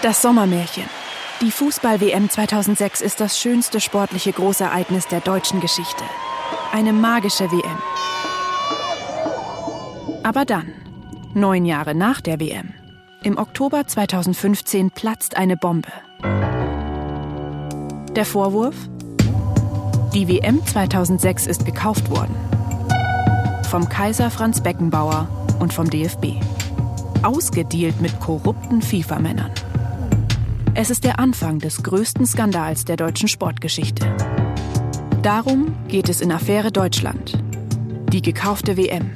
Das Sommermärchen. Die Fußball-WM 2006 ist das schönste sportliche Großereignis der deutschen Geschichte. Eine magische WM. Aber dann, neun Jahre nach der WM, im Oktober 2015 platzt eine Bombe. Der Vorwurf? Die WM 2006 ist gekauft worden. Vom Kaiser Franz Beckenbauer und vom DFB. Ausgedealt mit korrupten FIFA-Männern. Es ist der Anfang des größten Skandals der deutschen Sportgeschichte. Darum geht es in Affäre Deutschland. Die gekaufte WM.